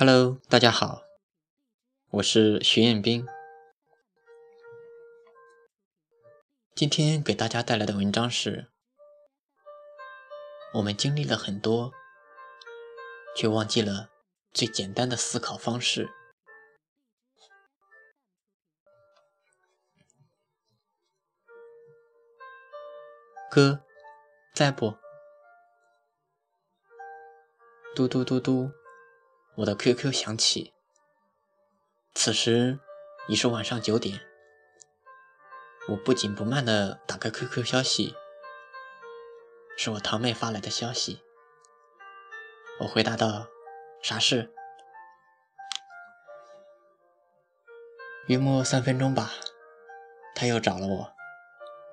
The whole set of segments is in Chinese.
Hello，大家好，我是徐彦斌。今天给大家带来的文章是：我们经历了很多，却忘记了最简单的思考方式。哥，在不？嘟嘟嘟嘟。我的 QQ 响起，此时已是晚上九点。我不紧不慢的打开 QQ 消息，是我堂妹发来的消息。我回答道：“啥事？”约莫三分钟吧，她又找了我，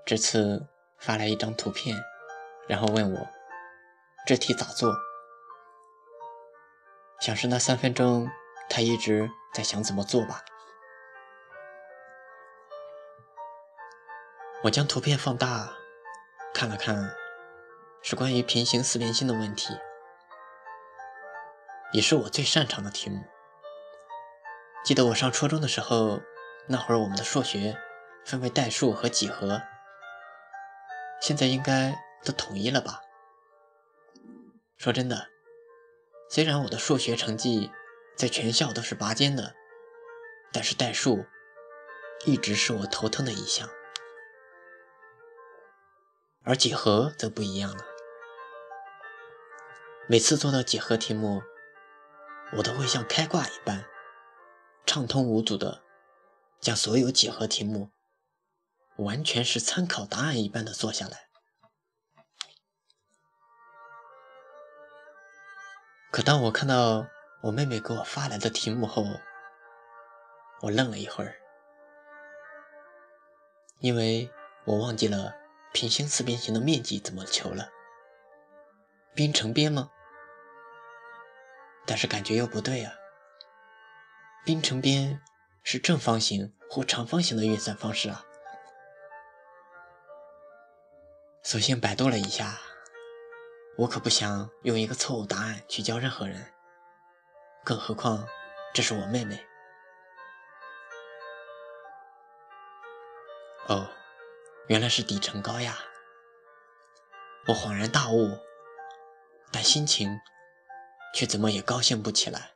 这次发来一张图片，然后问我这题咋做。想是那三分钟，他一直在想怎么做吧。我将图片放大看了看，是关于平行四边形的问题，也是我最擅长的题目。记得我上初中的时候，那会儿我们的数学分为代数和几何，现在应该都统一了吧？说真的。虽然我的数学成绩在全校都是拔尖的，但是代数一直是我头疼的一项，而几何则不一样了。每次做到几何题目，我都会像开挂一般，畅通无阻的将所有几何题目完全是参考答案一般的做下来。可当我看到我妹妹给我发来的题目后，我愣了一会儿，因为我忘记了平行四边形的面积怎么求了，边乘边吗？但是感觉又不对啊，边乘边是正方形或长方形的运算方式啊。索性百度了一下。我可不想用一个错误答案去教任何人，更何况这是我妹妹。哦，原来是底层高呀！我恍然大悟，但心情却怎么也高兴不起来。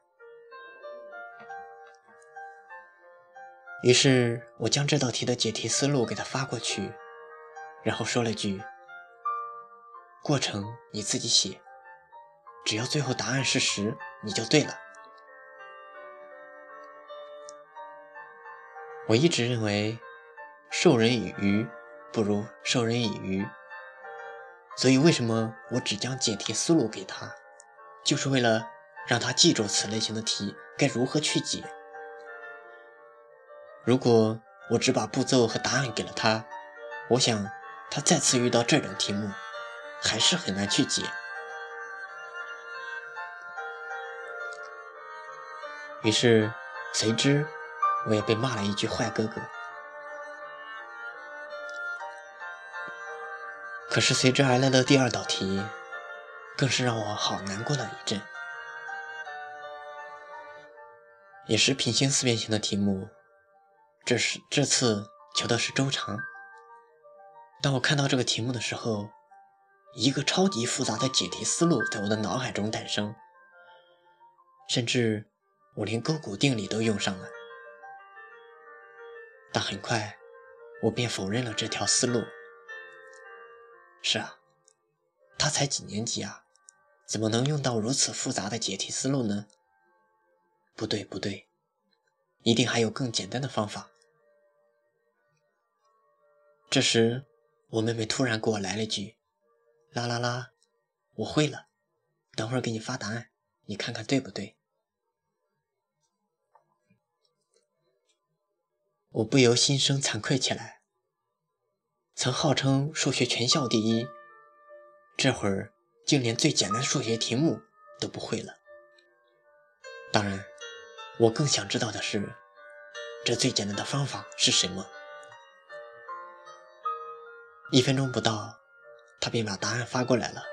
于是我将这道题的解题思路给他发过去，然后说了句。过程你自己写，只要最后答案是十，你就对了。我一直认为授人以鱼不如授人以渔，所以为什么我只将解题思路给他，就是为了让他记住此类型的题该如何去解。如果我只把步骤和答案给了他，我想他再次遇到这种题目。还是很难去解，于是随之我也被骂了一句坏哥哥。可是随之而来的第二道题，更是让我好难过了一阵，也是平行四边形的题目，这是这次求的是周长。当我看到这个题目的时候。一个超级复杂的解题思路在我的脑海中诞生，甚至我连勾股定理都用上了，但很快我便否认了这条思路。是啊，他才几年级啊，怎么能用到如此复杂的解题思路呢？不对，不对，一定还有更简单的方法。这时，我妹妹突然给我来了句。啦啦啦，我会了，等会儿给你发答案，你看看对不对？我不由心生惭愧起来。曾号称数学全校第一，这会儿竟连最简单数学题目都不会了。当然，我更想知道的是，这最简单的方法是什么？一分钟不到。他便把答案发过来了，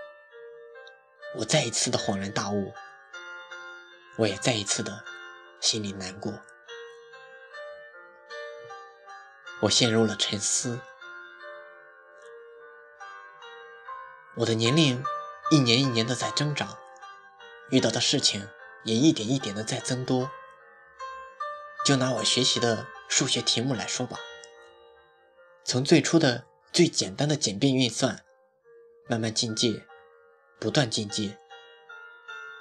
我再一次的恍然大悟。我也再一次的心里难过。我陷入了沉思。我的年龄一年一年的在增长，遇到的事情也一点一点的在增多。就拿我学习的数学题目来说吧，从最初的最简单的简便运算，慢慢进阶，不断进阶，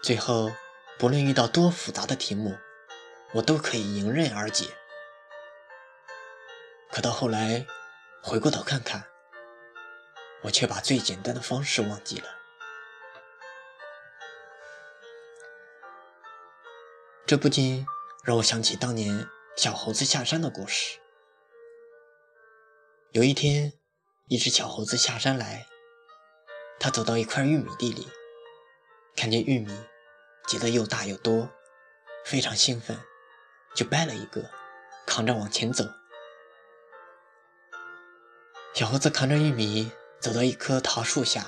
最后不论遇到多复杂的题目，我都可以迎刃而解。可到后来，回过头看看，我却把最简单的方式忘记了。这不禁让我想起当年小猴子下山的故事。有一天，一只小猴子下山来，他走到一块玉米地里，看见玉米结得又大又多，非常兴奋，就掰了一个，扛着往前走。小猴子扛着玉米走到一棵桃树下，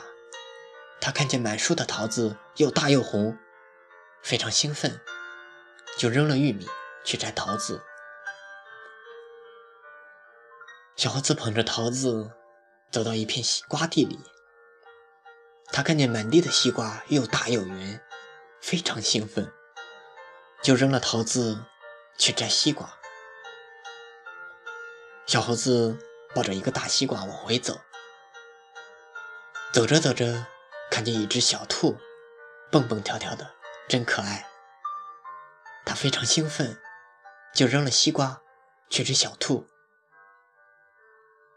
他看见满树的桃子又大又红，非常兴奋，就扔了玉米去摘桃子。小猴子捧着桃子走到一片西瓜地里，他看见满地的西瓜又大又圆，非常兴奋，就扔了桃子去摘西瓜。小猴子。抱着一个大西瓜往回走，走着走着，看见一只小兔，蹦蹦跳跳的，真可爱。他非常兴奋，就扔了西瓜去追小兔。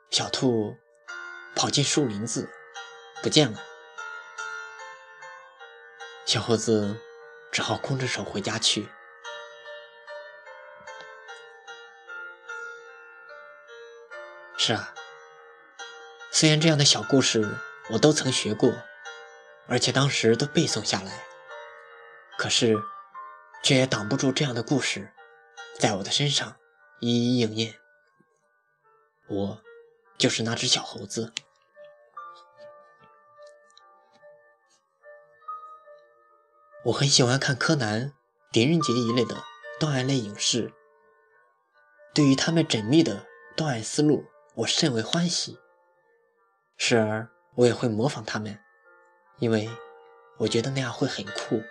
小兔跑进树林子，不见了。小猴子只好空着手回家去。是啊，虽然这样的小故事我都曾学过，而且当时都背诵下来，可是却也挡不住这样的故事在我的身上一一应验。我就是那只小猴子。我很喜欢看柯南、《狄仁杰》一类的断案类影视，对于他们缜密的断案思路。我甚为欢喜，时而我也会模仿他们，因为我觉得那样会很酷。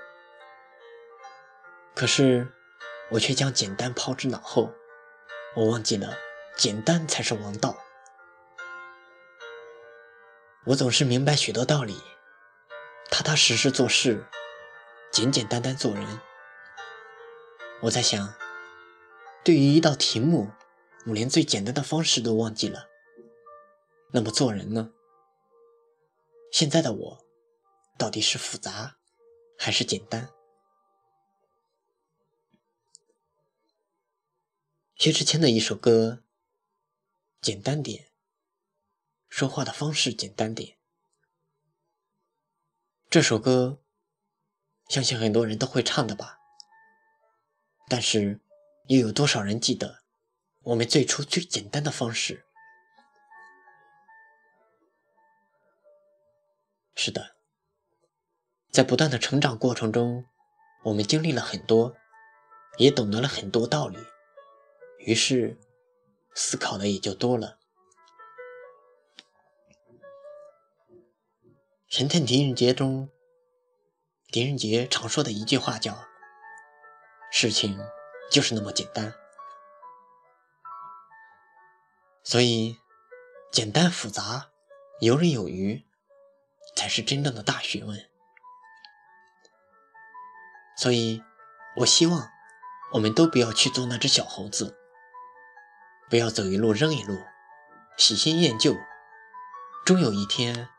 可是我却将简单抛之脑后，我忘记了简单才是王道。我总是明白许多道理，踏踏实实做事，简简单单做人。我在想，对于一道题目。我连最简单的方式都忘记了，那么做人呢？现在的我到底是复杂还是简单？薛之谦的一首歌，简单点，说话的方式简单点。这首歌，相信很多人都会唱的吧？但是，又有多少人记得？我们最初最简单的方式，是的，在不断的成长过程中，我们经历了很多，也懂得了很多道理，于是思考的也就多了。神探狄仁杰中，狄仁杰常说的一句话叫：“事情就是那么简单。”所以，简单复杂、游刃有余，才是真正的大学问。所以，我希望我们都不要去做那只小猴子，不要走一路扔一路，喜新厌旧，终有一天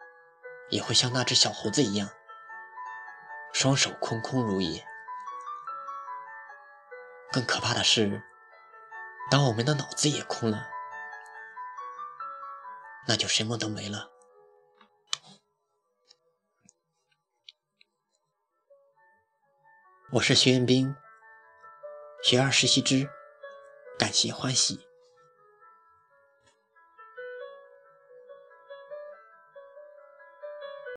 也会像那只小猴子一样，双手空空如也。更可怕的是，当我们的脑子也空了。那就什么都没了。我是徐彦斌，学而时习之，感谢欢喜。